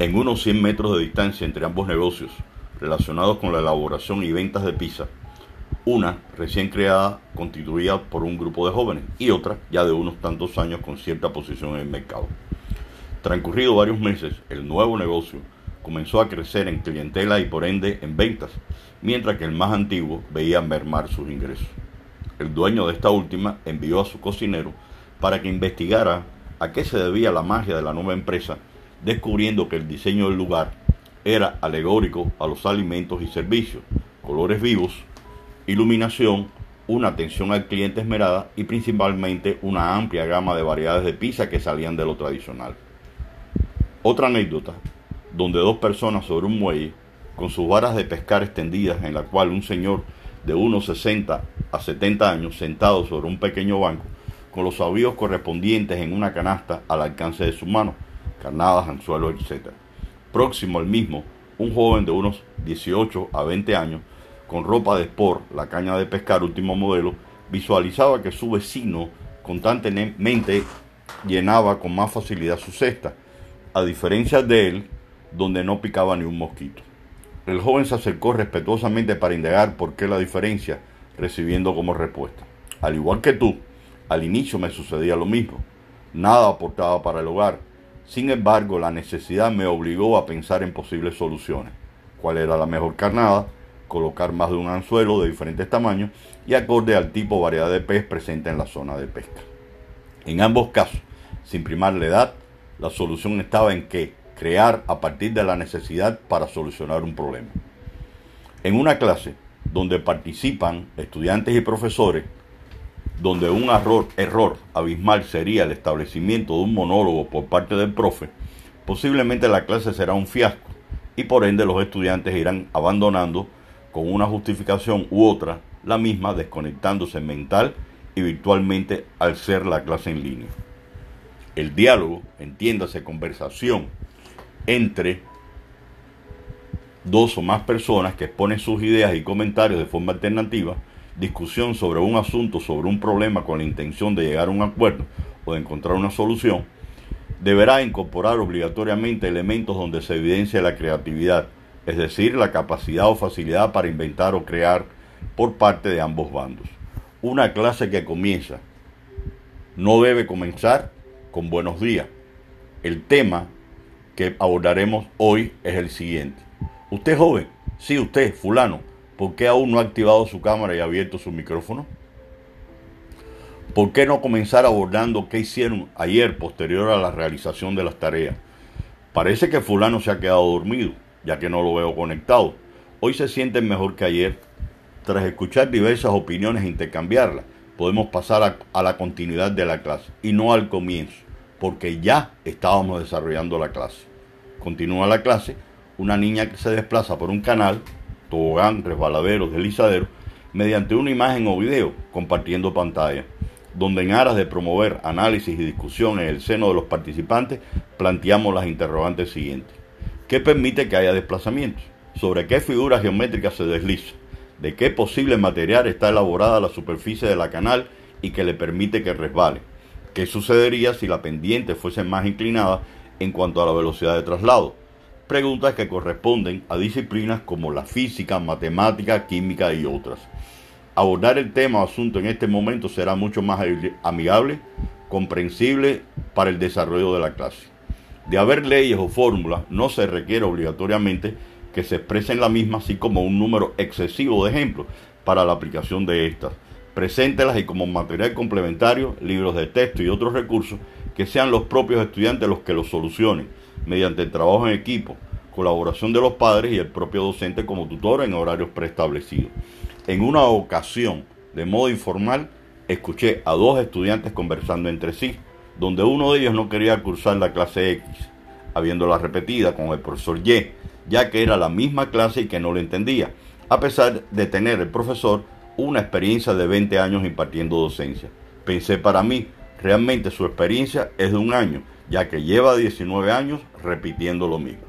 En unos 100 metros de distancia entre ambos negocios, relacionados con la elaboración y ventas de pizza, una recién creada constituida por un grupo de jóvenes y otra ya de unos tantos años con cierta posición en el mercado. Transcurrido varios meses, el nuevo negocio comenzó a crecer en clientela y por ende en ventas, mientras que el más antiguo veía mermar sus ingresos. El dueño de esta última envió a su cocinero para que investigara a qué se debía la magia de la nueva empresa descubriendo que el diseño del lugar era alegórico a los alimentos y servicios, colores vivos, iluminación, una atención al cliente esmerada y principalmente una amplia gama de variedades de pizza que salían de lo tradicional. Otra anécdota, donde dos personas sobre un muelle, con sus varas de pescar extendidas, en la cual un señor de unos 60 a 70 años, sentado sobre un pequeño banco, con los avíos correspondientes en una canasta al alcance de su mano, carnadas, anzuelos, etc. Próximo al mismo, un joven de unos 18 a 20 años, con ropa de sport, la caña de pescar último modelo, visualizaba que su vecino constantemente llenaba con más facilidad su cesta, a diferencia de él, donde no picaba ni un mosquito. El joven se acercó respetuosamente para indagar por qué la diferencia, recibiendo como respuesta. Al igual que tú, al inicio me sucedía lo mismo. Nada aportaba para el hogar, sin embargo, la necesidad me obligó a pensar en posibles soluciones. ¿Cuál era la mejor carnada? Colocar más de un anzuelo de diferentes tamaños y acorde al tipo o variedad de pez presente en la zona de pesca. En ambos casos, sin primar la edad, la solución estaba en que crear a partir de la necesidad para solucionar un problema. En una clase donde participan estudiantes y profesores, donde un error, abismal sería el establecimiento de un monólogo por parte del profe, posiblemente la clase será un fiasco y por ende los estudiantes irán abandonando con una justificación u otra la misma, desconectándose mental y virtualmente al ser la clase en línea. El diálogo, entiéndase conversación entre dos o más personas que exponen sus ideas y comentarios de forma alternativa, discusión sobre un asunto, sobre un problema con la intención de llegar a un acuerdo o de encontrar una solución, deberá incorporar obligatoriamente elementos donde se evidencia la creatividad, es decir, la capacidad o facilidad para inventar o crear por parte de ambos bandos. Una clase que comienza no debe comenzar con buenos días. El tema que abordaremos hoy es el siguiente. Usted joven, sí usted, fulano, ¿Por qué aún no ha activado su cámara y abierto su micrófono? ¿Por qué no comenzar abordando qué hicieron ayer posterior a la realización de las tareas? Parece que fulano se ha quedado dormido, ya que no lo veo conectado. Hoy se sienten mejor que ayer. Tras escuchar diversas opiniones e intercambiarlas, podemos pasar a, a la continuidad de la clase y no al comienzo, porque ya estábamos desarrollando la clase. Continúa la clase, una niña que se desplaza por un canal tobogán, resbaladeros, deslizadero, mediante una imagen o video compartiendo pantalla, donde en aras de promover análisis y discusión en el seno de los participantes planteamos las interrogantes siguientes. ¿Qué permite que haya desplazamientos? ¿Sobre qué figuras geométricas se desliza? ¿De qué posible material está elaborada la superficie de la canal y que le permite que resbale? ¿Qué sucedería si la pendiente fuese más inclinada en cuanto a la velocidad de traslado? Preguntas que corresponden a disciplinas como la física, matemática, química y otras. Abordar el tema o asunto en este momento será mucho más amigable, comprensible para el desarrollo de la clase. De haber leyes o fórmulas, no se requiere obligatoriamente que se expresen la misma, así como un número excesivo de ejemplos para la aplicación de estas. Preséntelas y como material complementario, libros de texto y otros recursos que sean los propios estudiantes los que los solucionen mediante el trabajo en equipo, colaboración de los padres y el propio docente como tutor en horarios preestablecidos. En una ocasión, de modo informal, escuché a dos estudiantes conversando entre sí, donde uno de ellos no quería cursar la clase X, habiéndola repetida con el profesor Y, ya que era la misma clase y que no le entendía, a pesar de tener el profesor una experiencia de 20 años impartiendo docencia. Pensé para mí, realmente su experiencia es de un año ya que lleva 19 años repitiendo lo mismo.